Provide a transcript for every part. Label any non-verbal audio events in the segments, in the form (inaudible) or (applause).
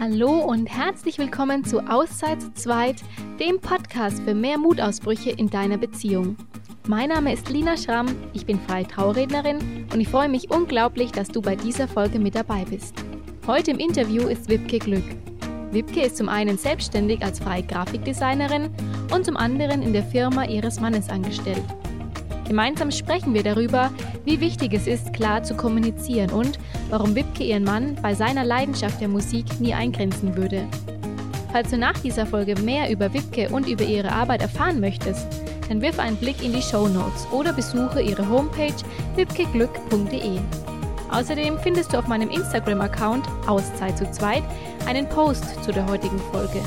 Hallo und herzlich willkommen zu Auszeit zu zweit, dem Podcast für mehr Mutausbrüche in deiner Beziehung. Mein Name ist Lina Schramm, ich bin freie Traurednerin und ich freue mich unglaublich, dass du bei dieser Folge mit dabei bist. Heute im Interview ist Wipke Glück. Wipke ist zum einen selbstständig als freie Grafikdesignerin und zum anderen in der Firma ihres Mannes angestellt. Gemeinsam sprechen wir darüber, wie wichtig es ist, klar zu kommunizieren und warum Wipke ihren Mann bei seiner Leidenschaft der Musik nie eingrenzen würde. Falls du nach dieser Folge mehr über Wipke und über ihre Arbeit erfahren möchtest, dann wirf einen Blick in die Show Notes oder besuche ihre Homepage wipkeglück.de. Außerdem findest du auf meinem Instagram-Account Auszeit zu zweit einen Post zu der heutigen Folge.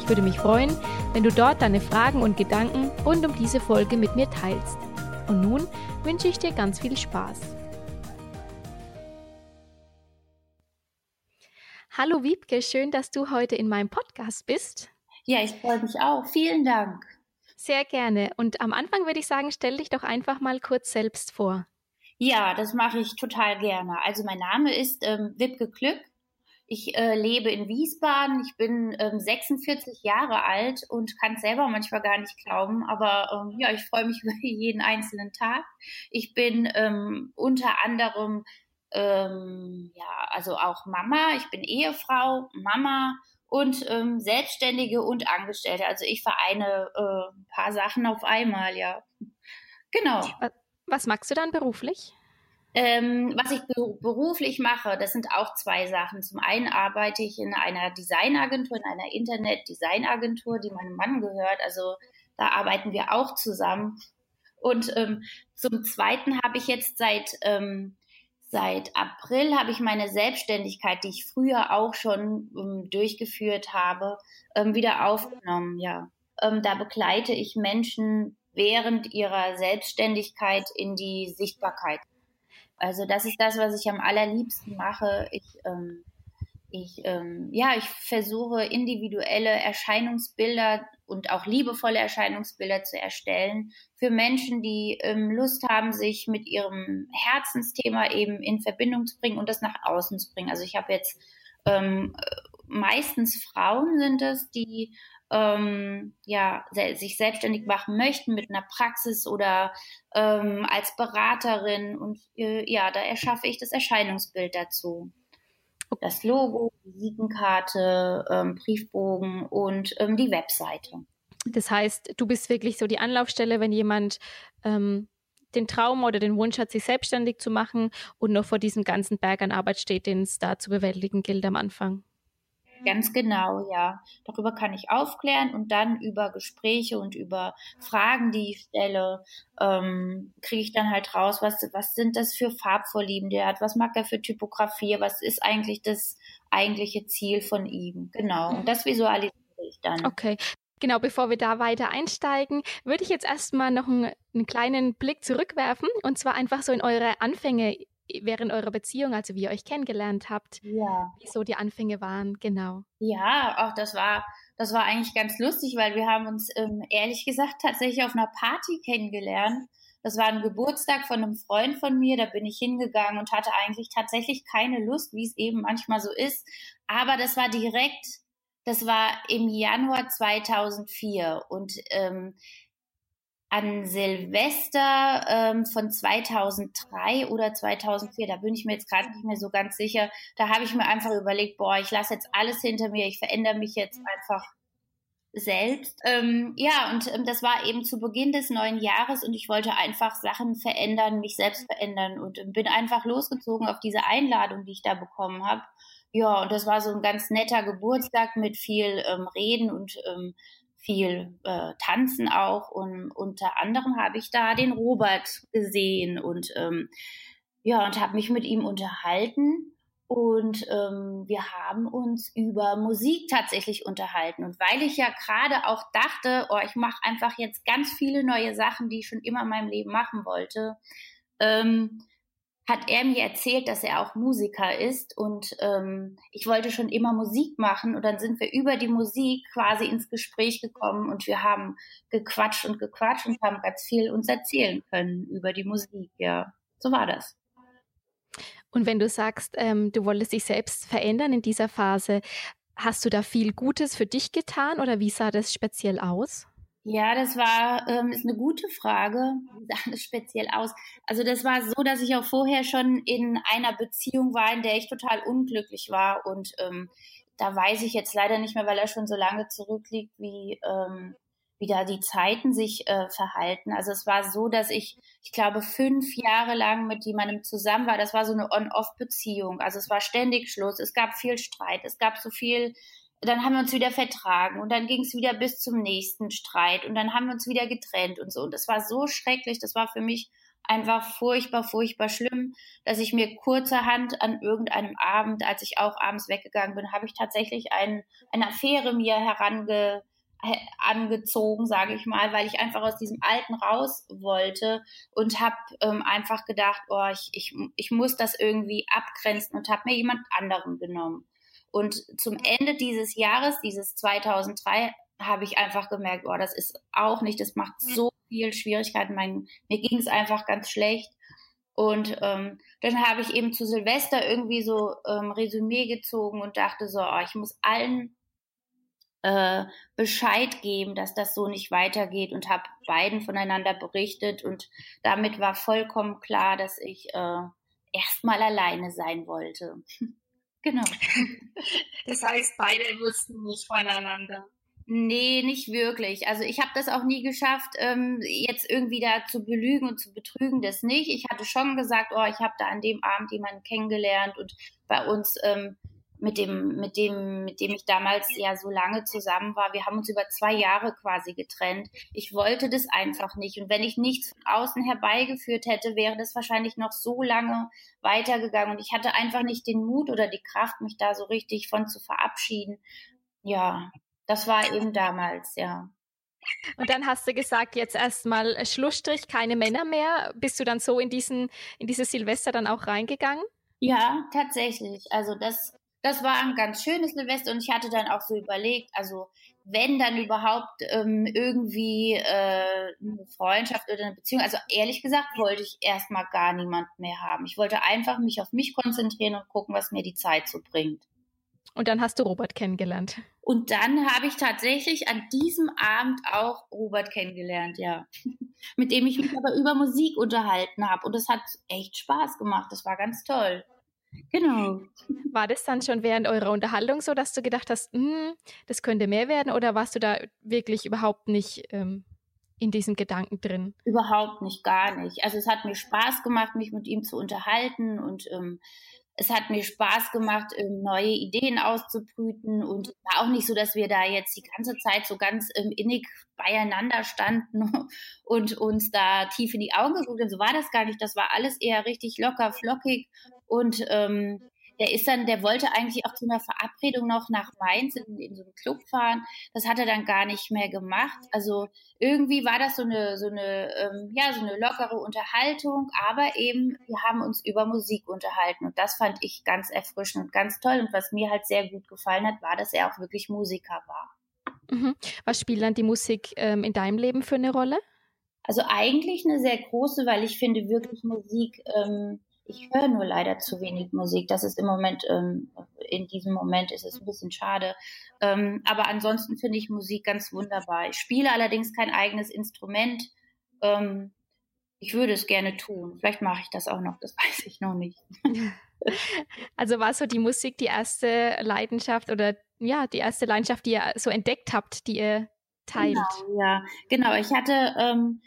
Ich würde mich freuen, wenn du dort deine Fragen und Gedanken rund um diese Folge mit mir teilst. Und nun wünsche ich dir ganz viel Spaß. Hallo Wiebke, schön, dass du heute in meinem Podcast bist. Ja, ich freue mich auch. Vielen Dank. Sehr gerne. Und am Anfang würde ich sagen, stell dich doch einfach mal kurz selbst vor. Ja, das mache ich total gerne. Also mein Name ist ähm, Wipke Glück. Ich äh, lebe in Wiesbaden. Ich bin ähm, 46 Jahre alt und kann es selber manchmal gar nicht glauben. Aber ähm, ja, ich freue mich (laughs) über jeden einzelnen Tag. Ich bin ähm, unter anderem ähm, ja, also auch Mama. Ich bin Ehefrau, Mama und ähm, Selbstständige und Angestellte. Also ich vereine äh, ein paar Sachen auf einmal, ja. Genau. Was magst du dann beruflich? Ähm, was ich beruflich mache, das sind auch zwei Sachen. Zum einen arbeite ich in einer Designagentur, in einer Internet-Designagentur, die meinem Mann gehört. Also da arbeiten wir auch zusammen. Und ähm, zum Zweiten habe ich jetzt seit ähm, seit April habe ich meine Selbstständigkeit, die ich früher auch schon ähm, durchgeführt habe, ähm, wieder aufgenommen. Ja, ähm, da begleite ich Menschen während ihrer Selbstständigkeit in die Sichtbarkeit. Also das ist das, was ich am allerliebsten mache. Ich, ähm, ich, ähm, ja, ich versuche individuelle Erscheinungsbilder und auch liebevolle Erscheinungsbilder zu erstellen für Menschen, die ähm, Lust haben, sich mit ihrem Herzensthema eben in Verbindung zu bringen und das nach außen zu bringen. Also ich habe jetzt ähm, meistens Frauen sind es, die ähm, ja, sich selbstständig machen möchten mit einer Praxis oder ähm, als Beraterin. Und äh, ja, da erschaffe ich das Erscheinungsbild dazu. Das Logo, Visitenkarte, ähm, Briefbogen und ähm, die Webseite. Das heißt, du bist wirklich so die Anlaufstelle, wenn jemand ähm, den Traum oder den Wunsch hat, sich selbstständig zu machen und noch vor diesem ganzen Berg an Arbeit steht, den es da zu bewältigen gilt am Anfang. Ganz genau, ja. Darüber kann ich aufklären und dann über Gespräche und über Fragen, die ich stelle, ähm, kriege ich dann halt raus, was, was sind das für Farbvorlieben, der hat, was mag er für Typografie, was ist eigentlich das eigentliche Ziel von ihm. Genau. Und das visualisiere ich dann. Okay. Genau, bevor wir da weiter einsteigen, würde ich jetzt erstmal noch einen, einen kleinen Blick zurückwerfen und zwar einfach so in eure Anfänge während eurer Beziehung, also wie ihr euch kennengelernt habt, ja. wie so die Anfänge waren, genau. Ja, auch das war, das war eigentlich ganz lustig, weil wir haben uns ähm, ehrlich gesagt tatsächlich auf einer Party kennengelernt. Das war ein Geburtstag von einem Freund von mir, da bin ich hingegangen und hatte eigentlich tatsächlich keine Lust, wie es eben manchmal so ist. Aber das war direkt, das war im Januar 2004 und ähm, an Silvester ähm, von 2003 oder 2004, da bin ich mir jetzt gerade nicht mehr so ganz sicher, da habe ich mir einfach überlegt, boah, ich lasse jetzt alles hinter mir, ich verändere mich jetzt einfach selbst. Ähm, ja, und ähm, das war eben zu Beginn des neuen Jahres und ich wollte einfach Sachen verändern, mich selbst verändern und ähm, bin einfach losgezogen auf diese Einladung, die ich da bekommen habe. Ja, und das war so ein ganz netter Geburtstag mit viel ähm, Reden und ähm, viel äh, Tanzen auch und unter anderem habe ich da den Robert gesehen und ähm, ja und habe mich mit ihm unterhalten und ähm, wir haben uns über Musik tatsächlich unterhalten. Und weil ich ja gerade auch dachte, oh ich mache einfach jetzt ganz viele neue Sachen, die ich schon immer in meinem Leben machen wollte, ähm, hat er mir erzählt, dass er auch Musiker ist und ähm, ich wollte schon immer Musik machen und dann sind wir über die Musik quasi ins Gespräch gekommen und wir haben gequatscht und gequatscht und haben ganz viel uns erzählen können über die Musik. Ja, so war das. Und wenn du sagst, ähm, du wolltest dich selbst verändern in dieser Phase, hast du da viel Gutes für dich getan oder wie sah das speziell aus? Ja, das war ähm, ist eine gute Frage. Wie sah das speziell aus? Also das war so, dass ich auch vorher schon in einer Beziehung war, in der ich total unglücklich war und ähm, da weiß ich jetzt leider nicht mehr, weil er schon so lange zurückliegt, wie ähm, wie da die Zeiten sich äh, verhalten. Also es war so, dass ich, ich glaube, fünf Jahre lang mit jemandem zusammen war. Das war so eine On-Off-Beziehung. Also es war ständig Schluss. Es gab viel Streit. Es gab so viel. Dann haben wir uns wieder vertragen und dann ging es wieder bis zum nächsten Streit und dann haben wir uns wieder getrennt und so. Und das war so schrecklich. Das war für mich einfach furchtbar, furchtbar schlimm, dass ich mir kurzerhand an irgendeinem Abend, als ich auch abends weggegangen bin, habe ich tatsächlich ein, eine Affäre mir herange angezogen, sage ich mal, weil ich einfach aus diesem Alten raus wollte und habe ähm, einfach gedacht, oh, ich, ich, ich muss das irgendwie abgrenzen und habe mir jemand anderen genommen. Und zum Ende dieses Jahres, dieses 2003, habe ich einfach gemerkt, oh, das ist auch nicht, das macht so viel Schwierigkeiten. Mein, mir ging es einfach ganz schlecht. Und ähm, dann habe ich eben zu Silvester irgendwie so ähm, Resümee gezogen und dachte so, oh, ich muss allen äh, Bescheid geben, dass das so nicht weitergeht und habe beiden voneinander berichtet und damit war vollkommen klar, dass ich äh, erstmal alleine sein wollte. (laughs) genau. (laughs) Das heißt, beide wussten nicht voneinander. Nee, nicht wirklich. Also ich habe das auch nie geschafft, ähm, jetzt irgendwie da zu belügen und zu betrügen, das nicht. Ich hatte schon gesagt, oh, ich habe da an dem Abend jemanden kennengelernt und bei uns ähm, mit dem, mit dem, mit dem ich damals ja so lange zusammen war. Wir haben uns über zwei Jahre quasi getrennt. Ich wollte das einfach nicht. Und wenn ich nichts von außen herbeigeführt hätte, wäre das wahrscheinlich noch so lange weitergegangen. Und ich hatte einfach nicht den Mut oder die Kraft, mich da so richtig von zu verabschieden. Ja, das war eben damals, ja. Und dann hast du gesagt, jetzt erstmal Schlussstrich, keine Männer mehr. Bist du dann so in diesen, in dieses Silvester dann auch reingegangen? Ja, tatsächlich. Also das das war ein ganz schönes Silvester und ich hatte dann auch so überlegt, also wenn dann überhaupt ähm, irgendwie äh, eine Freundschaft oder eine Beziehung, also ehrlich gesagt wollte ich erstmal gar niemanden mehr haben. Ich wollte einfach mich auf mich konzentrieren und gucken, was mir die Zeit so bringt. Und dann hast du Robert kennengelernt. Und dann habe ich tatsächlich an diesem Abend auch Robert kennengelernt, ja. (laughs) Mit dem ich mich aber über Musik unterhalten habe. Und das hat echt Spaß gemacht. Das war ganz toll. Genau. (laughs) War das dann schon während eurer Unterhaltung so, dass du gedacht hast, hm, das könnte mehr werden oder warst du da wirklich überhaupt nicht ähm, in diesem Gedanken drin? Überhaupt nicht, gar nicht. Also es hat mir Spaß gemacht, mich mit ihm zu unterhalten und ähm, es hat mir Spaß gemacht, ähm, neue Ideen auszubrüten und war auch nicht so, dass wir da jetzt die ganze Zeit so ganz ähm, innig beieinander standen (laughs) und uns da tief in die Augen geguckt haben. So war das gar nicht. Das war alles eher richtig locker, flockig und ähm, der ist dann, der wollte eigentlich auch zu einer Verabredung noch nach Mainz in, in so einen Club fahren. Das hat er dann gar nicht mehr gemacht. Also irgendwie war das so eine, so eine, ähm, ja, so eine lockere Unterhaltung, aber eben, wir haben uns über Musik unterhalten und das fand ich ganz erfrischend und ganz toll. Und was mir halt sehr gut gefallen hat, war, dass er auch wirklich Musiker war. Mhm. Was spielt dann die Musik ähm, in deinem Leben für eine Rolle? Also eigentlich eine sehr große, weil ich finde wirklich Musik ähm, ich höre nur leider zu wenig Musik. Das ist im Moment, ähm, in diesem Moment ist es ein bisschen schade. Ähm, aber ansonsten finde ich Musik ganz wunderbar. Ich spiele allerdings kein eigenes Instrument. Ähm, ich würde es gerne tun. Vielleicht mache ich das auch noch, das (laughs) weiß ich noch nicht. (laughs) Also war so die Musik die erste Leidenschaft oder ja, die erste Leidenschaft, die ihr so entdeckt habt, die ihr teilt? Genau, ja, genau. Ich hatte, ähm,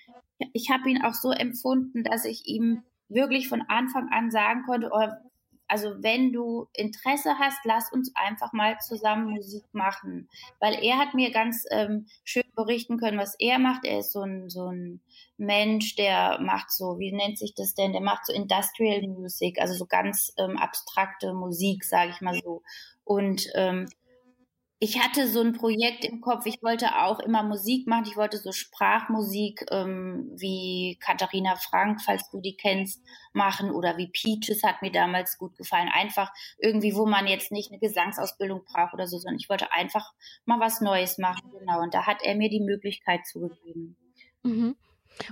ich habe ihn auch so empfunden, dass ich ihm wirklich von Anfang an sagen konnte, oh, also wenn du Interesse hast, lass uns einfach mal zusammen Musik machen. Weil er hat mir ganz ähm, schön berichten können, was er macht. Er ist so ein, so ein Mensch, der macht so, wie nennt sich das denn? Der macht so Industrial Music, also so ganz ähm, abstrakte Musik, sage ich mal so. Und ähm, ich hatte so ein Projekt im Kopf, ich wollte auch immer Musik machen, ich wollte so Sprachmusik ähm, wie Katharina Frank, falls du die kennst, machen oder wie Peaches hat mir damals gut gefallen. Einfach irgendwie, wo man jetzt nicht eine Gesangsausbildung braucht oder so, sondern ich wollte einfach mal was Neues machen, genau. Und da hat er mir die Möglichkeit zugegeben. Mhm.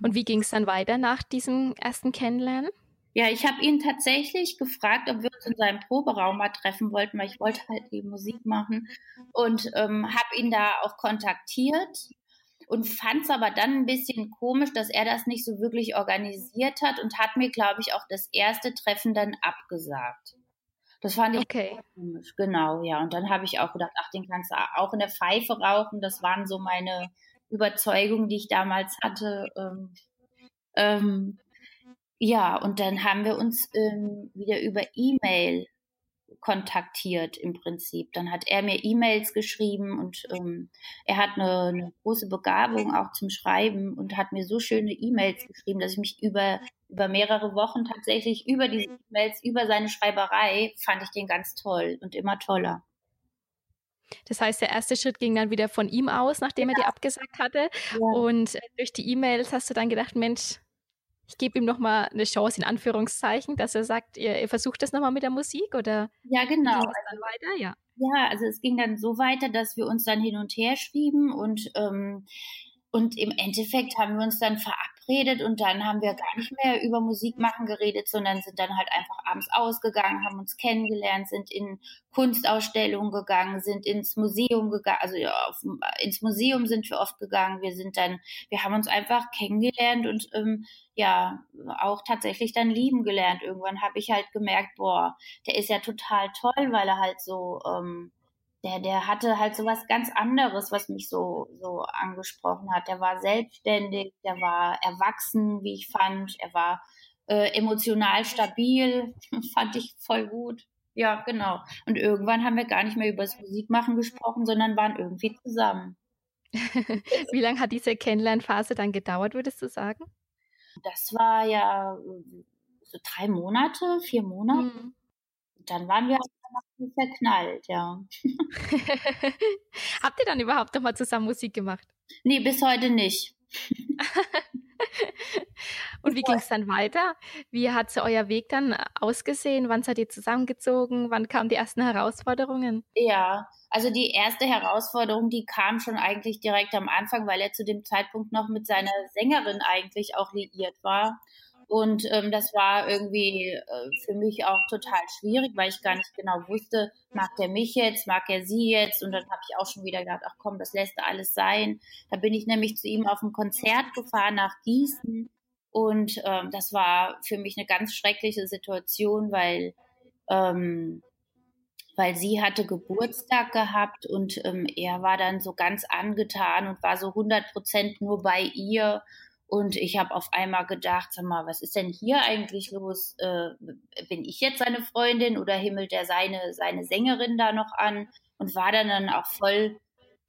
Und wie ging es dann weiter nach diesem ersten Kennenlernen? Ja, ich habe ihn tatsächlich gefragt, ob wir uns in seinem Proberaum mal treffen wollten, weil ich wollte halt die Musik machen und ähm, habe ihn da auch kontaktiert und fand es aber dann ein bisschen komisch, dass er das nicht so wirklich organisiert hat und hat mir, glaube ich, auch das erste Treffen dann abgesagt. Das fand ich okay. komisch, genau, ja. Und dann habe ich auch gedacht, ach, den kannst du auch in der Pfeife rauchen. Das waren so meine Überzeugungen, die ich damals hatte. Ähm, ähm, ja, und dann haben wir uns ähm, wieder über E-Mail kontaktiert im Prinzip. Dann hat er mir E-Mails geschrieben und ähm, er hat eine, eine, große Begabung auch zum Schreiben und hat mir so schöne E-Mails geschrieben, dass ich mich über, über mehrere Wochen tatsächlich über diese E-Mails, über seine Schreiberei, fand ich den ganz toll und immer toller. Das heißt, der erste Schritt ging dann wieder von ihm aus, nachdem ja. er dir abgesagt hatte. Ja. Und äh, durch die E-Mails hast du dann gedacht, Mensch, ich gebe ihm nochmal eine Chance in Anführungszeichen, dass er sagt, ihr, ihr versucht das nochmal mit der Musik oder? Ja, genau. Dann weiter? Ja. Ja, also es ging dann so weiter, dass wir uns dann hin und her schrieben und ähm, und im Endeffekt haben wir uns dann verabredet und dann haben wir gar nicht mehr über Musik machen geredet, sondern sind dann halt einfach abends ausgegangen, haben uns kennengelernt, sind in Kunstausstellungen gegangen, sind ins Museum gegangen, also ja, auf, ins Museum sind wir oft gegangen. Wir sind dann, wir haben uns einfach kennengelernt und ähm, ja, auch tatsächlich dann lieben gelernt. Irgendwann habe ich halt gemerkt, boah, der ist ja total toll, weil er halt so ähm, der, der hatte halt so was ganz anderes, was mich so, so angesprochen hat. Der war selbstständig, der war erwachsen, wie ich fand. Er war äh, emotional stabil, (laughs) fand ich voll gut. Ja, genau. Und irgendwann haben wir gar nicht mehr über das Musikmachen gesprochen, sondern waren irgendwie zusammen. (laughs) wie lange hat diese Kennenlernphase dann gedauert, würdest du sagen? Das war ja so drei Monate, vier Monate. Mhm. Dann waren wir verknallt, ja. (laughs) Habt ihr dann überhaupt noch mal zusammen Musik gemacht? Nee, bis heute nicht. (laughs) Und wie ging es dann weiter? Wie hat so euer Weg dann ausgesehen? Wann seid ihr zusammengezogen? Wann kamen die ersten Herausforderungen? Ja, also die erste Herausforderung, die kam schon eigentlich direkt am Anfang, weil er zu dem Zeitpunkt noch mit seiner Sängerin eigentlich auch liiert war. Und ähm, das war irgendwie äh, für mich auch total schwierig, weil ich gar nicht genau wusste, mag der mich jetzt, mag er sie jetzt? Und dann habe ich auch schon wieder gedacht, ach komm, das lässt alles sein. Da bin ich nämlich zu ihm auf ein Konzert gefahren nach Gießen. Und ähm, das war für mich eine ganz schreckliche Situation, weil ähm, weil sie hatte Geburtstag gehabt und ähm, er war dann so ganz angetan und war so 100 Prozent nur bei ihr und ich habe auf einmal gedacht, sag mal, was ist denn hier eigentlich los? Äh, bin ich jetzt seine Freundin oder himmelt er seine, seine Sängerin da noch an? Und war dann dann auch voll,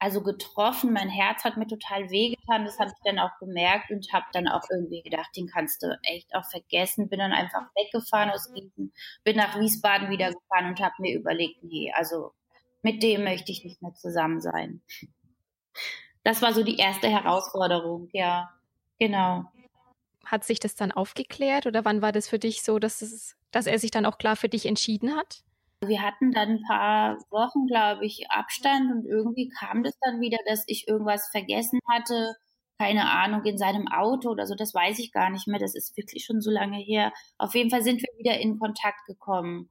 also getroffen. Mein Herz hat mir total wehgetan. Das habe ich dann auch gemerkt und habe dann auch irgendwie gedacht, den kannst du echt auch vergessen. Bin dann einfach weggefahren aus Gießen, bin nach Wiesbaden wieder gefahren und habe mir überlegt, nee, also mit dem möchte ich nicht mehr zusammen sein. Das war so die erste Herausforderung, ja. Genau. Hat sich das dann aufgeklärt oder wann war das für dich so, dass, es, dass er sich dann auch klar für dich entschieden hat? Wir hatten dann ein paar Wochen, glaube ich, Abstand und irgendwie kam das dann wieder, dass ich irgendwas vergessen hatte, keine Ahnung, in seinem Auto oder so, das weiß ich gar nicht mehr, das ist wirklich schon so lange her. Auf jeden Fall sind wir wieder in Kontakt gekommen.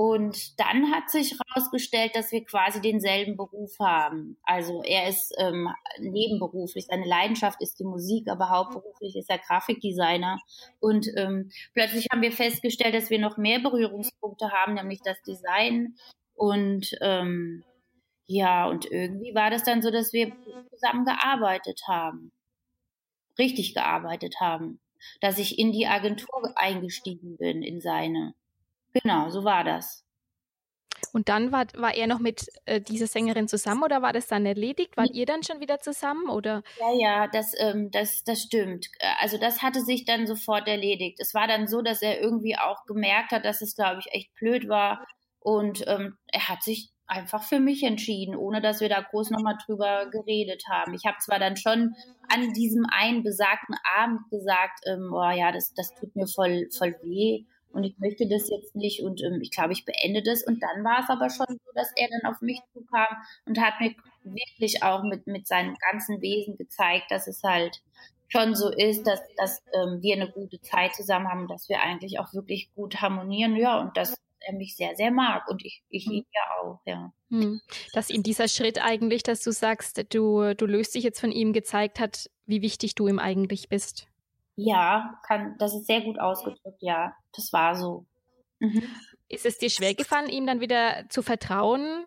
Und dann hat sich herausgestellt, dass wir quasi denselben Beruf haben. Also er ist ähm, nebenberuflich, seine Leidenschaft ist die Musik, aber hauptberuflich ist er Grafikdesigner. Und ähm, plötzlich haben wir festgestellt, dass wir noch mehr Berührungspunkte haben, nämlich das Design. Und ähm, ja, und irgendwie war das dann so, dass wir zusammen gearbeitet haben. Richtig gearbeitet haben. Dass ich in die Agentur eingestiegen bin, in seine. Genau, so war das. Und dann war, war er noch mit äh, dieser Sängerin zusammen oder war das dann erledigt? Wart ihr dann schon wieder zusammen oder? Ja, ja, das, ähm, das, das stimmt. Also das hatte sich dann sofort erledigt. Es war dann so, dass er irgendwie auch gemerkt hat, dass es, glaube ich, echt blöd war. Und ähm, er hat sich einfach für mich entschieden, ohne dass wir da groß nochmal drüber geredet haben. Ich habe zwar dann schon an diesem einen besagten Abend gesagt, ähm, oh ja, das, das tut mir voll, voll weh und ich möchte das jetzt nicht und ähm, ich glaube, ich beende das. Und dann war es aber schon so, dass er dann auf mich zukam und hat mir wirklich auch mit, mit seinem ganzen Wesen gezeigt, dass es halt schon so ist, dass, dass ähm, wir eine gute Zeit zusammen haben, dass wir eigentlich auch wirklich gut harmonieren, ja, und dass er mich sehr, sehr mag und ich, ich ihn ja auch, ja. Hm. Dass ihm dieser Schritt eigentlich, dass du sagst, du, du löst dich jetzt von ihm, gezeigt hat, wie wichtig du ihm eigentlich bist. Ja, kann, das ist sehr gut ausgedrückt, ja. Das war so. Mhm. Ist es dir schwer gefallen, ihm dann wieder zu vertrauen?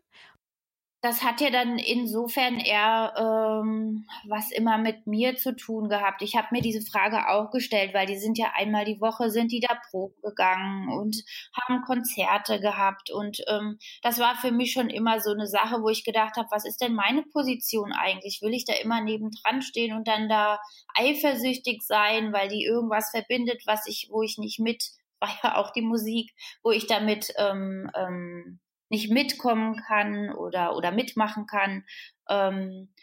Das hat ja dann insofern eher ähm, was immer mit mir zu tun gehabt. Ich habe mir diese Frage auch gestellt, weil die sind ja einmal die Woche, sind die da Probe gegangen und haben Konzerte gehabt. Und ähm, das war für mich schon immer so eine Sache, wo ich gedacht habe, was ist denn meine Position eigentlich? Will ich da immer nebendran stehen und dann da eifersüchtig sein, weil die irgendwas verbindet, was ich, wo ich nicht mit, (laughs) war ja auch die Musik, wo ich damit ähm, ähm, nicht mitkommen kann oder, oder mitmachen kann. Ähm,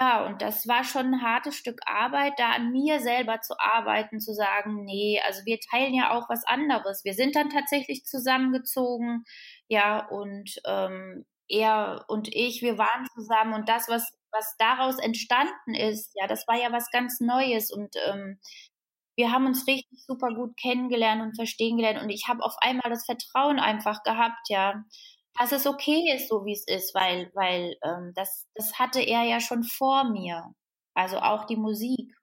ja, und das war schon ein hartes Stück Arbeit, da an mir selber zu arbeiten, zu sagen, nee, also wir teilen ja auch was anderes. Wir sind dann tatsächlich zusammengezogen, ja, und ähm, er und ich, wir waren zusammen und das, was, was daraus entstanden ist, ja, das war ja was ganz Neues und ähm, wir haben uns richtig super gut kennengelernt und verstehen gelernt und ich habe auf einmal das Vertrauen einfach gehabt, ja, dass es okay ist, so wie es ist, weil, weil ähm, das, das hatte er ja schon vor mir. Also auch die Musik.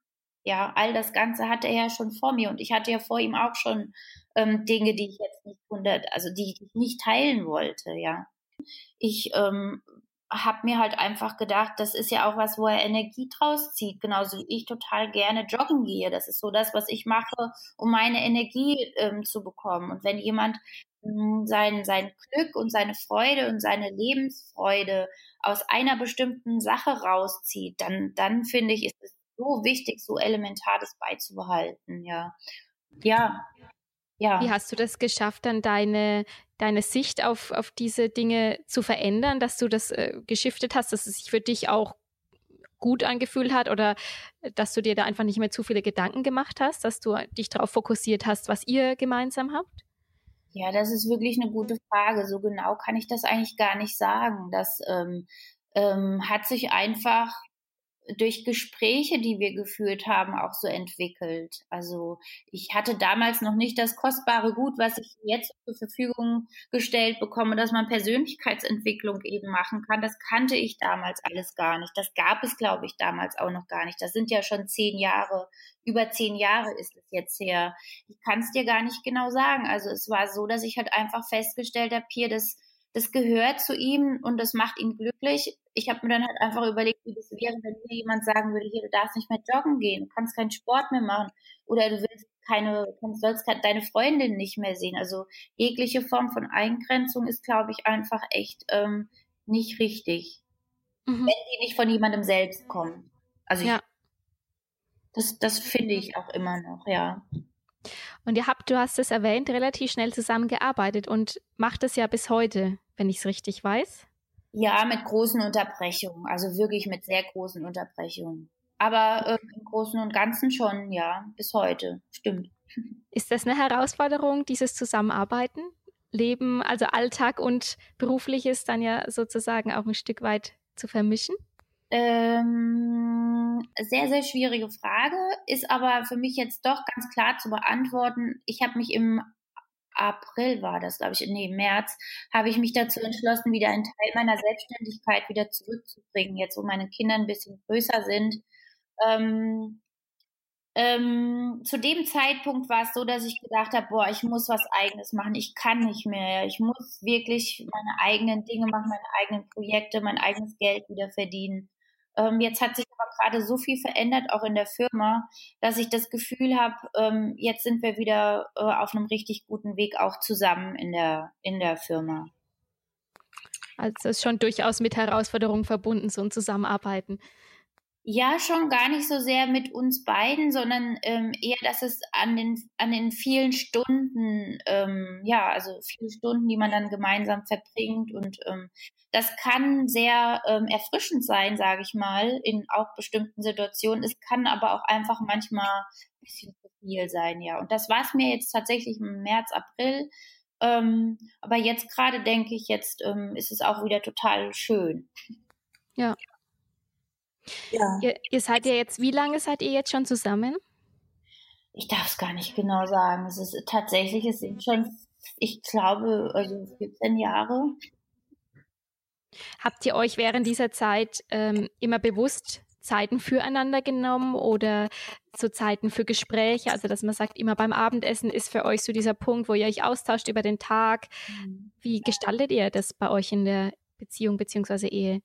Ja, all das Ganze hatte er ja schon vor mir und ich hatte ja vor ihm auch schon ähm, Dinge, die ich jetzt nicht hundert, also die ich nicht teilen wollte, ja. Ich ähm, habe mir halt einfach gedacht, das ist ja auch was, wo er Energie draus zieht, genauso wie ich total gerne joggen gehe. Das ist so das, was ich mache, um meine Energie ähm, zu bekommen. Und wenn jemand sein, sein Glück und seine Freude und seine Lebensfreude aus einer bestimmten Sache rauszieht, dann, dann finde ich, ist es so wichtig, so elementar das beizubehalten, ja. Ja. Ja. Wie hast du das geschafft, dann deine, deine Sicht auf, auf diese Dinge zu verändern, dass du das äh, geschiftet hast, dass es sich für dich auch gut angefühlt hat oder dass du dir da einfach nicht mehr zu viele Gedanken gemacht hast, dass du dich darauf fokussiert hast, was ihr gemeinsam habt? Ja, das ist wirklich eine gute Frage. So genau kann ich das eigentlich gar nicht sagen. Das ähm, ähm, hat sich einfach durch Gespräche, die wir geführt haben, auch so entwickelt. Also ich hatte damals noch nicht das kostbare Gut, was ich jetzt zur Verfügung gestellt bekomme, dass man Persönlichkeitsentwicklung eben machen kann. Das kannte ich damals alles gar nicht. Das gab es, glaube ich, damals auch noch gar nicht. Das sind ja schon zehn Jahre, über zehn Jahre ist es jetzt her. Ich kann es dir gar nicht genau sagen. Also es war so, dass ich halt einfach festgestellt habe, hier, das das gehört zu ihm und das macht ihn glücklich. Ich habe mir dann halt einfach überlegt, wie das wäre, wenn mir jemand sagen würde, hier, du darfst nicht mehr joggen gehen, du kannst keinen Sport mehr machen oder du willst keine, du sollst deine Freundin nicht mehr sehen. Also jegliche Form von Eingrenzung ist, glaube ich, einfach echt ähm, nicht richtig, mhm. wenn die nicht von jemandem selbst kommt. Also ja. ich, das, das finde ich auch immer noch, ja. Und ihr habt, du hast es erwähnt, relativ schnell zusammengearbeitet und macht es ja bis heute wenn ich es richtig weiß. Ja, mit großen Unterbrechungen, also wirklich mit sehr großen Unterbrechungen. Aber äh, im Großen und Ganzen schon, ja, bis heute, stimmt. (laughs) Ist das eine Herausforderung, dieses Zusammenarbeiten? Leben, also Alltag und berufliches dann ja sozusagen auch ein Stück weit zu vermischen? Ähm, sehr, sehr schwierige Frage, ist aber für mich jetzt doch ganz klar zu beantworten. Ich habe mich im April war das, glaube ich, nee, März, habe ich mich dazu entschlossen, wieder einen Teil meiner Selbstständigkeit wieder zurückzubringen, jetzt wo meine Kinder ein bisschen größer sind. Ähm, ähm, zu dem Zeitpunkt war es so, dass ich gedacht habe, boah, ich muss was eigenes machen, ich kann nicht mehr, ich muss wirklich meine eigenen Dinge machen, meine eigenen Projekte, mein eigenes Geld wieder verdienen. Ähm, jetzt hat sich aber gerade so viel verändert, auch in der Firma, dass ich das Gefühl habe, ähm, jetzt sind wir wieder äh, auf einem richtig guten Weg auch zusammen in der, in der Firma. Also ist schon durchaus mit Herausforderungen verbunden, so ein Zusammenarbeiten. Ja, schon gar nicht so sehr mit uns beiden, sondern ähm, eher, dass es an den, an den vielen Stunden, ähm, ja, also viele Stunden, die man dann gemeinsam verbringt und ähm, das kann sehr ähm, erfrischend sein, sage ich mal, in auch bestimmten Situationen. Es kann aber auch einfach manchmal ein bisschen zu viel sein, ja. Und das war es mir jetzt tatsächlich im März, April. Ähm, aber jetzt gerade denke ich, jetzt ähm, ist es auch wieder total schön. Ja. Ja. Ihr, ihr seid ja jetzt, wie lange seid ihr jetzt schon zusammen? Ich darf es gar nicht genau sagen. Es ist tatsächlich, es sind schon, ich glaube, also 14 Jahre. Habt ihr euch während dieser Zeit ähm, immer bewusst Zeiten füreinander genommen oder so Zeiten für Gespräche? Also, dass man sagt, immer beim Abendessen ist für euch so dieser Punkt, wo ihr euch austauscht über den Tag. Mhm. Wie gestaltet ihr das bei euch in der Beziehung bzw. Ehe?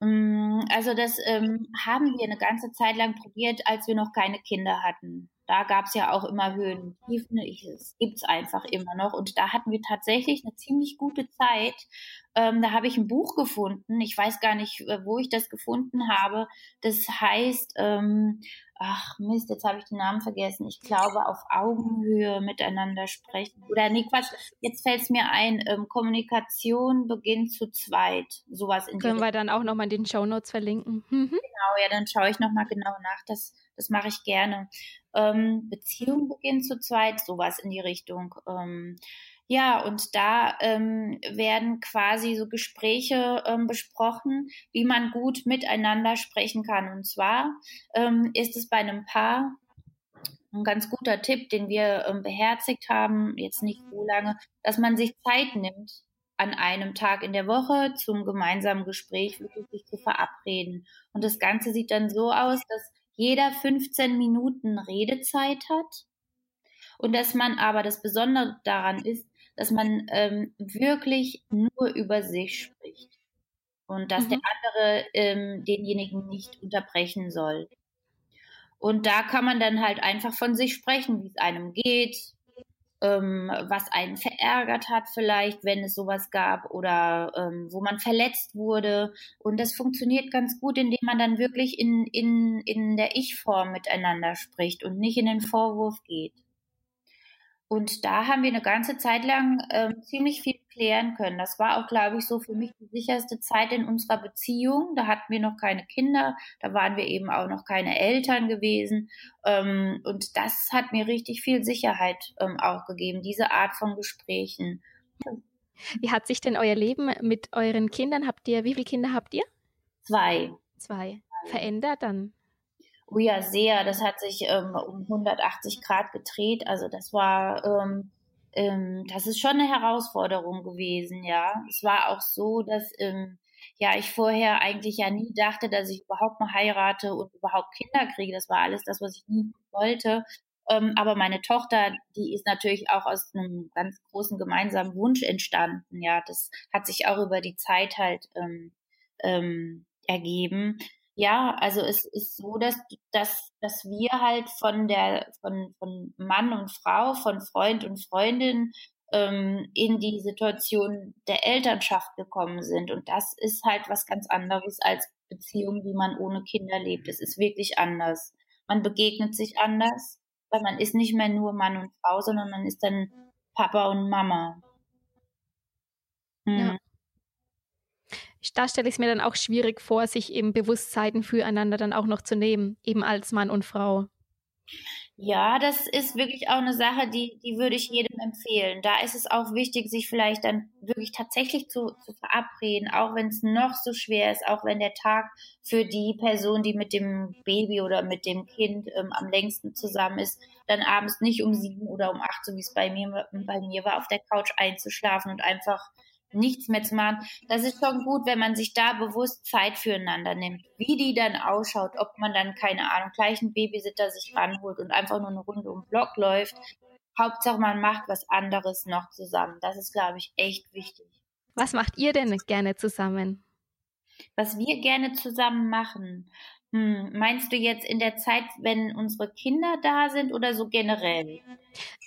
Mm, also das ähm, haben wir eine ganze Zeit lang probiert, als wir noch keine Kinder hatten. Da gab es ja auch immer Höhen und Tiefen. Es gibt's einfach immer noch. Und da hatten wir tatsächlich eine ziemlich gute Zeit. Ähm, da habe ich ein Buch gefunden. Ich weiß gar nicht, äh, wo ich das gefunden habe. Das heißt ähm, ach Mist, jetzt habe ich den Namen vergessen. Ich glaube, auf Augenhöhe miteinander sprechen. Oder nee, Quatsch, jetzt fällt es mir ein, ähm, Kommunikation beginnt zu zweit. Sowas in Können wir dann auch nochmal in den Show Notes verlinken. Mhm. Genau, ja, dann schaue ich nochmal genau nach. Das, das mache ich gerne. Ähm, Beziehung beginnt zu zweit, sowas in die Richtung. Ähm, ja, und da ähm, werden quasi so Gespräche ähm, besprochen, wie man gut miteinander sprechen kann. Und zwar ähm, ist es bei einem Paar ein ganz guter Tipp, den wir ähm, beherzigt haben, jetzt nicht so lange, dass man sich Zeit nimmt, an einem Tag in der Woche zum gemeinsamen Gespräch wirklich sich zu verabreden. Und das Ganze sieht dann so aus, dass jeder 15 Minuten Redezeit hat und dass man aber das Besondere daran ist, dass man ähm, wirklich nur über sich spricht und dass mhm. der andere ähm, denjenigen nicht unterbrechen soll. Und da kann man dann halt einfach von sich sprechen, wie es einem geht, ähm, was einen verärgert hat vielleicht, wenn es sowas gab oder ähm, wo man verletzt wurde. Und das funktioniert ganz gut, indem man dann wirklich in, in, in der Ich-Form miteinander spricht und nicht in den Vorwurf geht. Und da haben wir eine ganze Zeit lang ähm, ziemlich viel klären können. Das war auch, glaube ich, so für mich die sicherste Zeit in unserer Beziehung. Da hatten wir noch keine Kinder, da waren wir eben auch noch keine Eltern gewesen. Ähm, und das hat mir richtig viel Sicherheit ähm, auch gegeben, diese Art von Gesprächen. Wie hat sich denn euer Leben mit euren Kindern? Habt ihr, wie viele Kinder habt ihr? Zwei. Zwei. Verändert dann? Ja, sehr. Das hat sich ähm, um 180 Grad gedreht. Also das war, ähm, ähm, das ist schon eine Herausforderung gewesen, ja. Es war auch so, dass ähm, ja ich vorher eigentlich ja nie dachte, dass ich überhaupt mal heirate und überhaupt Kinder kriege. Das war alles das, was ich nie wollte. Ähm, aber meine Tochter, die ist natürlich auch aus einem ganz großen gemeinsamen Wunsch entstanden. Ja, das hat sich auch über die Zeit halt ähm, ähm, ergeben ja, also es ist so, dass, dass, dass wir halt von der, von, von Mann und Frau, von Freund und Freundin ähm, in die Situation der Elternschaft gekommen sind. Und das ist halt was ganz anderes als Beziehung, wie man ohne Kinder lebt. Es ist wirklich anders. Man begegnet sich anders, weil man ist nicht mehr nur Mann und Frau, sondern man ist dann Papa und Mama. Hm. Ja da stelle ich es mir dann auch schwierig vor, sich eben Bewusstseiten füreinander dann auch noch zu nehmen, eben als Mann und Frau. Ja, das ist wirklich auch eine Sache, die, die würde ich jedem empfehlen. Da ist es auch wichtig, sich vielleicht dann wirklich tatsächlich zu, zu verabreden, auch wenn es noch so schwer ist, auch wenn der Tag für die Person, die mit dem Baby oder mit dem Kind ähm, am längsten zusammen ist, dann abends nicht um sieben oder um acht, so wie es bei mir, bei mir war, auf der Couch einzuschlafen und einfach nichts mehr zu machen. Das ist schon gut, wenn man sich da bewusst Zeit füreinander nimmt. Wie die dann ausschaut, ob man dann, keine Ahnung, gleich einen Babysitter sich ranholt und einfach nur eine Runde um Block läuft. Hauptsache, man macht was anderes noch zusammen. Das ist, glaube ich, echt wichtig. Was macht ihr denn gerne zusammen? Was wir gerne zusammen machen. Hm, meinst du jetzt in der Zeit, wenn unsere Kinder da sind oder so generell?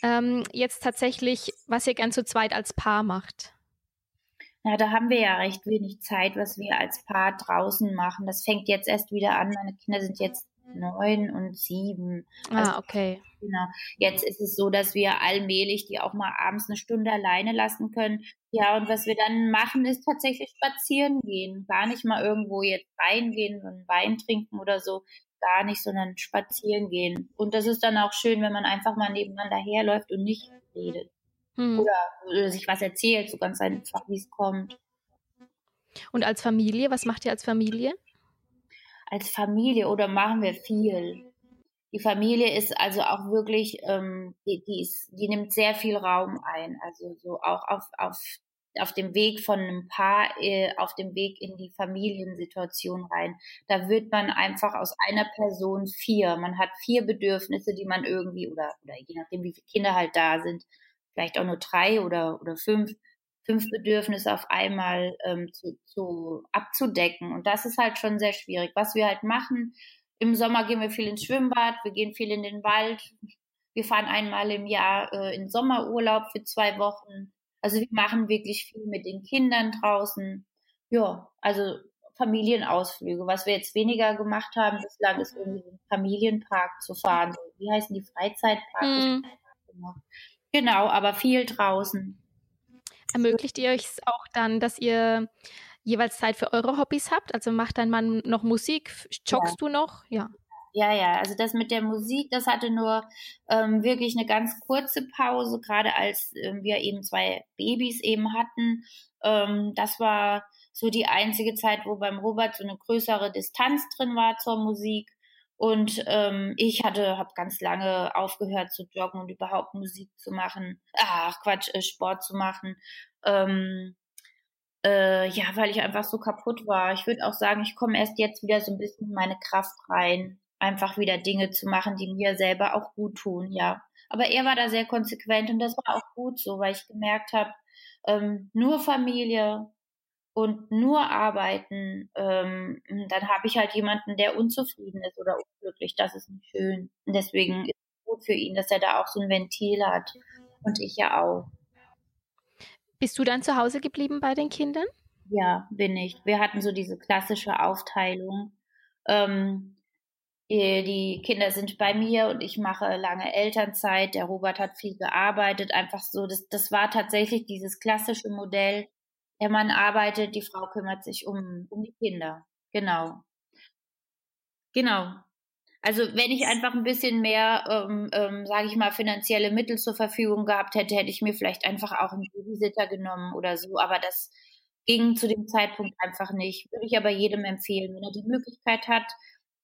Ähm, jetzt tatsächlich, was ihr gern zu zweit als Paar macht. Ja, da haben wir ja recht wenig Zeit, was wir als Paar draußen machen. Das fängt jetzt erst wieder an. Meine Kinder sind jetzt neun und sieben. Ah, also, okay. Genau. Jetzt ist es so, dass wir allmählich die auch mal abends eine Stunde alleine lassen können. Ja, und was wir dann machen, ist tatsächlich spazieren gehen. Gar nicht mal irgendwo jetzt reingehen und Wein trinken oder so. Gar nicht, sondern spazieren gehen. Und das ist dann auch schön, wenn man einfach mal nebeneinander herläuft und nicht redet. Hm. Oder, oder sich was erzählt, so ganz einfach, wie es kommt. Und als Familie, was macht ihr als Familie? als Familie oder machen wir viel? Die Familie ist also auch wirklich, ähm, die, die, ist, die nimmt sehr viel Raum ein. Also so auch auf, auf, auf dem Weg von einem Paar, äh, auf dem Weg in die Familiensituation rein. Da wird man einfach aus einer Person vier. Man hat vier Bedürfnisse, die man irgendwie, oder, oder je nachdem, wie viele Kinder halt da sind, vielleicht auch nur drei oder, oder fünf, fünf Bedürfnisse auf einmal ähm, zu, zu abzudecken. Und das ist halt schon sehr schwierig. Was wir halt machen, im Sommer gehen wir viel ins Schwimmbad, wir gehen viel in den Wald, wir fahren einmal im Jahr äh, in Sommerurlaub für zwei Wochen. Also wir machen wirklich viel mit den Kindern draußen. Ja, also Familienausflüge. Was wir jetzt weniger gemacht haben bislang, ist irgendwie einen Familienpark zu fahren. Wie heißen die Freizeitparks? Hm. Genau, aber viel draußen. Ermöglicht ihr euch auch dann, dass ihr jeweils Zeit für eure Hobbys habt? Also macht dein Mann noch Musik? Joggst ja. du noch? Ja. Ja, ja, also das mit der Musik, das hatte nur ähm, wirklich eine ganz kurze Pause, gerade als ähm, wir eben zwei Babys eben hatten. Ähm, das war so die einzige Zeit, wo beim Robert so eine größere Distanz drin war zur Musik. Und ähm, ich hatte, habe ganz lange aufgehört zu joggen und überhaupt Musik zu machen. Ach Quatsch, äh, Sport zu machen. Ähm, äh, ja, weil ich einfach so kaputt war. Ich würde auch sagen, ich komme erst jetzt wieder so ein bisschen in meine Kraft rein, einfach wieder Dinge zu machen, die mir selber auch gut tun, ja. Aber er war da sehr konsequent und das war auch gut so, weil ich gemerkt habe, ähm, nur Familie und nur arbeiten, ähm, dann habe ich halt jemanden, der unzufrieden ist oder unglücklich. Das ist nicht schön. Und deswegen ist es gut für ihn, dass er da auch so ein Ventil hat. Und ich ja auch. Bist du dann zu Hause geblieben bei den Kindern? Ja, bin ich. Wir hatten so diese klassische Aufteilung. Ähm, die Kinder sind bei mir und ich mache lange Elternzeit. Der Robert hat viel gearbeitet. Einfach so, das, das war tatsächlich dieses klassische Modell. Der Mann arbeitet, die Frau kümmert sich um, um die Kinder. Genau. Genau. Also wenn ich einfach ein bisschen mehr, ähm, ähm, sage ich mal, finanzielle Mittel zur Verfügung gehabt hätte, hätte ich mir vielleicht einfach auch einen Babysitter genommen oder so. Aber das ging zu dem Zeitpunkt einfach nicht. Würde ich aber jedem empfehlen, wenn er die Möglichkeit hat.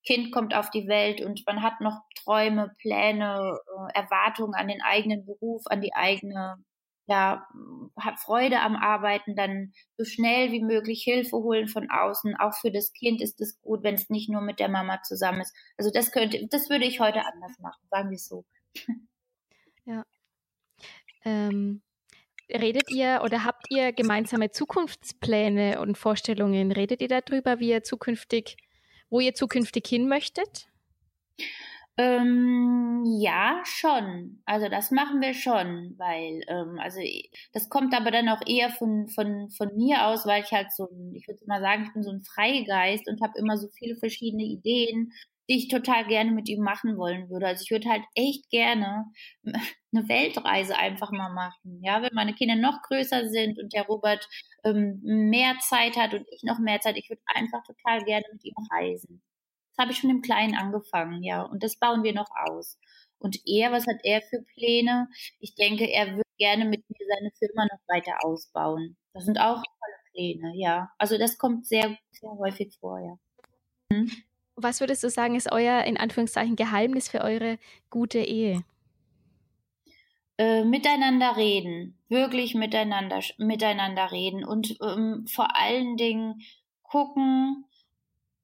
Kind kommt auf die Welt und man hat noch Träume, Pläne, äh, Erwartungen an den eigenen Beruf, an die eigene ja, hat Freude am Arbeiten, dann so schnell wie möglich Hilfe holen von außen. Auch für das Kind ist es gut, wenn es nicht nur mit der Mama zusammen ist. Also das könnte, das würde ich heute anders machen, sagen wir es so. Ja. Ähm, redet ihr oder habt ihr gemeinsame Zukunftspläne und Vorstellungen? Redet ihr darüber, wie ihr zukünftig, wo ihr zukünftig hin möchtet? Ähm, ja, schon. Also das machen wir schon, weil, ähm, also das kommt aber dann auch eher von, von, von mir aus, weil ich halt so, ich würde mal sagen, ich bin so ein Freigeist und habe immer so viele verschiedene Ideen, die ich total gerne mit ihm machen wollen würde. Also ich würde halt echt gerne (laughs) eine Weltreise einfach mal machen. Ja, wenn meine Kinder noch größer sind und der Robert ähm, mehr Zeit hat und ich noch mehr Zeit, ich würde einfach total gerne mit ihm reisen habe ich schon im Kleinen angefangen, ja. Und das bauen wir noch aus. Und er, was hat er für Pläne? Ich denke, er würde gerne mit mir seine Firma noch weiter ausbauen. Das sind auch tolle Pläne, ja. Also das kommt sehr, sehr häufig vor, ja. Hm? Was würdest du sagen, ist euer, in Anführungszeichen, Geheimnis für eure gute Ehe? Äh, miteinander reden, wirklich miteinander, miteinander reden und ähm, vor allen Dingen gucken,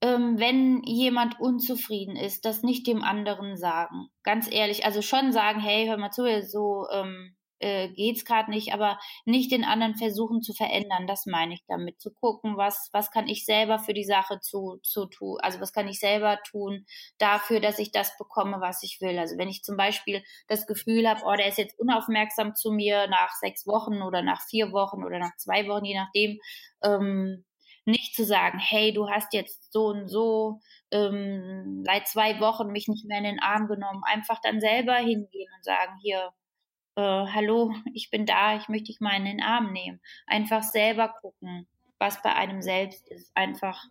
ähm, wenn jemand unzufrieden ist, das nicht dem anderen sagen. Ganz ehrlich, also schon sagen, hey, hör mal zu, so ähm, äh, geht's gerade nicht, aber nicht den anderen versuchen zu verändern. Das meine ich damit. Zu gucken, was was kann ich selber für die Sache zu zu tun, also was kann ich selber tun dafür, dass ich das bekomme, was ich will. Also wenn ich zum Beispiel das Gefühl habe, oh, der ist jetzt unaufmerksam zu mir nach sechs Wochen oder nach vier Wochen oder nach zwei Wochen, je nachdem. Ähm, nicht zu sagen, hey, du hast jetzt so und so ähm, seit zwei Wochen mich nicht mehr in den Arm genommen, einfach dann selber hingehen und sagen, hier, äh, hallo, ich bin da, ich möchte dich mal in den Arm nehmen. Einfach selber gucken, was bei einem selbst ist. Einfach,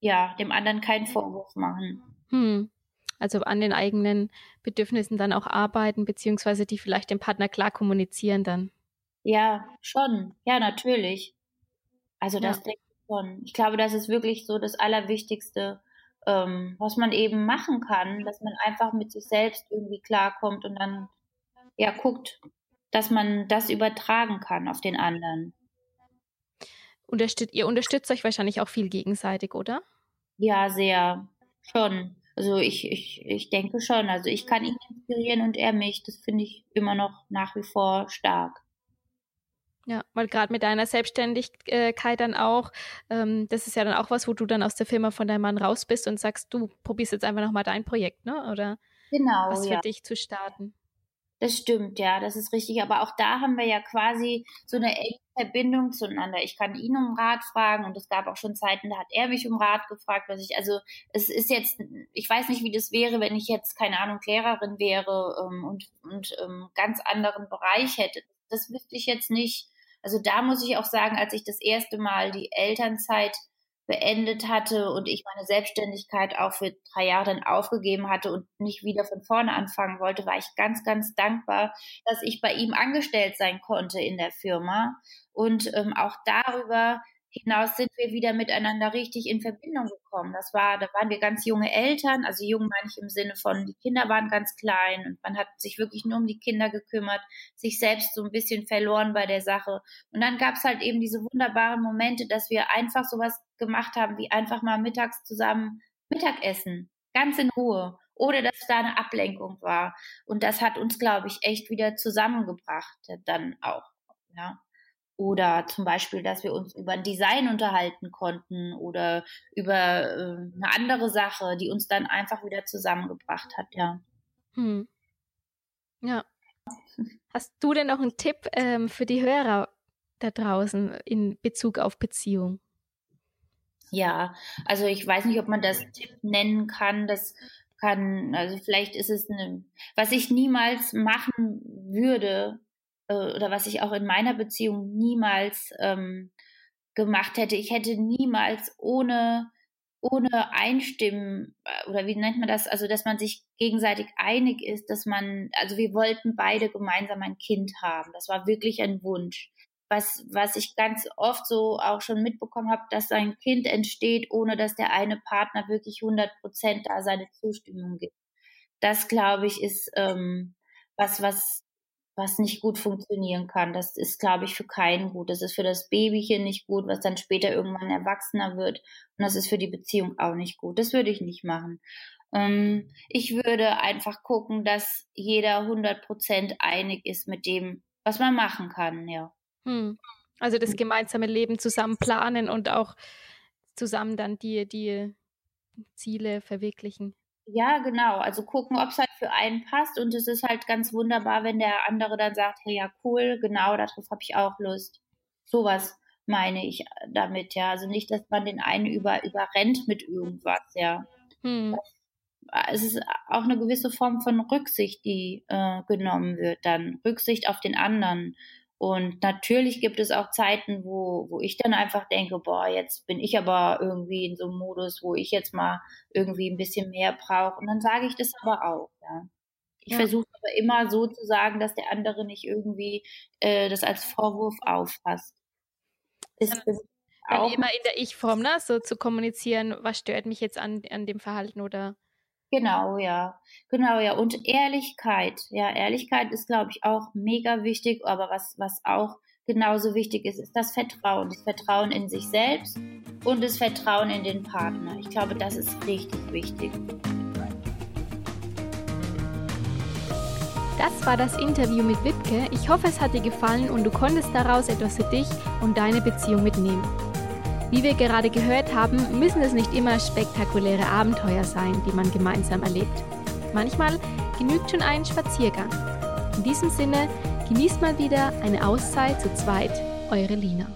ja, dem anderen keinen Vorwurf machen. Hm. Also an den eigenen Bedürfnissen dann auch arbeiten, beziehungsweise die vielleicht dem Partner klar kommunizieren dann. Ja, schon. Ja, natürlich. Also das ja. denke schon. Ich glaube, das ist wirklich so das Allerwichtigste, ähm, was man eben machen kann, dass man einfach mit sich selbst irgendwie klarkommt und dann ja guckt, dass man das übertragen kann auf den anderen. Unterstützt, ihr unterstützt euch wahrscheinlich auch viel gegenseitig, oder? Ja, sehr. Schon. Also ich, ich, ich denke schon. Also ich kann ihn inspirieren und er mich. Das finde ich immer noch nach wie vor stark. Ja, weil gerade mit deiner Selbstständigkeit dann auch, ähm, das ist ja dann auch was, wo du dann aus der Firma von deinem Mann raus bist und sagst, du probierst jetzt einfach nochmal dein Projekt, ne? Oder genau, was für ja. dich zu starten. Das stimmt, ja, das ist richtig. Aber auch da haben wir ja quasi so eine enge Verbindung zueinander. Ich kann ihn um Rat fragen und es gab auch schon Zeiten, da hat er mich um Rat gefragt, was ich, also es ist jetzt, ich weiß nicht, wie das wäre, wenn ich jetzt, keine Ahnung, Lehrerin wäre ähm, und, und ähm, ganz anderen Bereich hätte. Das wüsste ich jetzt nicht. Also da muss ich auch sagen, als ich das erste Mal die Elternzeit beendet hatte und ich meine Selbstständigkeit auch für drei Jahre dann aufgegeben hatte und nicht wieder von vorne anfangen wollte, war ich ganz, ganz dankbar, dass ich bei ihm angestellt sein konnte in der Firma. Und ähm, auch darüber hinaus sind wir wieder miteinander richtig in Verbindung gekommen. Das war, da waren wir ganz junge Eltern, also jung meine ich im Sinne von, die Kinder waren ganz klein und man hat sich wirklich nur um die Kinder gekümmert, sich selbst so ein bisschen verloren bei der Sache. Und dann gab es halt eben diese wunderbaren Momente, dass wir einfach sowas gemacht haben, wie einfach mal mittags zusammen Mittagessen, ganz in Ruhe, ohne dass da eine Ablenkung war. Und das hat uns, glaube ich, echt wieder zusammengebracht, dann auch. Ja. Oder zum Beispiel, dass wir uns über ein Design unterhalten konnten oder über äh, eine andere Sache, die uns dann einfach wieder zusammengebracht hat, ja. Hm. Ja. Hast du denn noch einen Tipp ähm, für die Hörer da draußen in Bezug auf Beziehung? Ja, also ich weiß nicht, ob man das Tipp nennen kann. Das kann, also vielleicht ist es eine, was ich niemals machen würde, äh, oder was ich auch in meiner Beziehung niemals ähm, gemacht hätte. Ich hätte niemals ohne ohne Einstimmen äh, oder wie nennt man das, also dass man sich gegenseitig einig ist, dass man, also wir wollten beide gemeinsam ein Kind haben. Das war wirklich ein Wunsch. Was, was ich ganz oft so auch schon mitbekommen habe, dass ein Kind entsteht, ohne dass der eine Partner wirklich 100 Prozent da seine Zustimmung gibt. Das, glaube ich, ist ähm, was, was was nicht gut funktionieren kann. Das ist, glaube ich, für keinen gut. Das ist für das Babychen nicht gut, was dann später irgendwann erwachsener wird. Und das ist für die Beziehung auch nicht gut. Das würde ich nicht machen. Ähm, ich würde einfach gucken, dass jeder 100 Prozent einig ist mit dem, was man machen kann, ja. Hm. Also das gemeinsame Leben zusammen planen und auch zusammen dann die, die Ziele verwirklichen. Ja, genau. Also gucken, ob es halt für einen passt. Und es ist halt ganz wunderbar, wenn der andere dann sagt, hey, ja, cool, genau, darauf habe ich auch Lust. Sowas meine ich damit, ja. Also nicht, dass man den einen über, überrennt mit irgendwas, ja. Hm. Es ist auch eine gewisse Form von Rücksicht, die äh, genommen wird, dann Rücksicht auf den anderen. Und natürlich gibt es auch Zeiten, wo, wo ich dann einfach denke, boah, jetzt bin ich aber irgendwie in so einem Modus, wo ich jetzt mal irgendwie ein bisschen mehr brauche. Und dann sage ich das aber auch, ja. Ich ja. versuche aber immer so zu sagen, dass der andere nicht irgendwie äh, das als Vorwurf auffasst. Ist dann, auch immer in der Ich-Form, ne? So zu kommunizieren, was stört mich jetzt an, an dem Verhalten oder Genau, ja. Genau, ja. Und Ehrlichkeit. Ja, Ehrlichkeit ist, glaube ich, auch mega wichtig. Aber was, was auch genauso wichtig ist, ist das Vertrauen. Das Vertrauen in sich selbst und das Vertrauen in den Partner. Ich glaube, das ist richtig wichtig. Das war das Interview mit Wipke. Ich hoffe, es hat dir gefallen und du konntest daraus etwas für dich und deine Beziehung mitnehmen. Wie wir gerade gehört haben, müssen es nicht immer spektakuläre Abenteuer sein, die man gemeinsam erlebt. Manchmal genügt schon ein Spaziergang. In diesem Sinne, genießt mal wieder eine Auszeit zu zweit, eure Lina.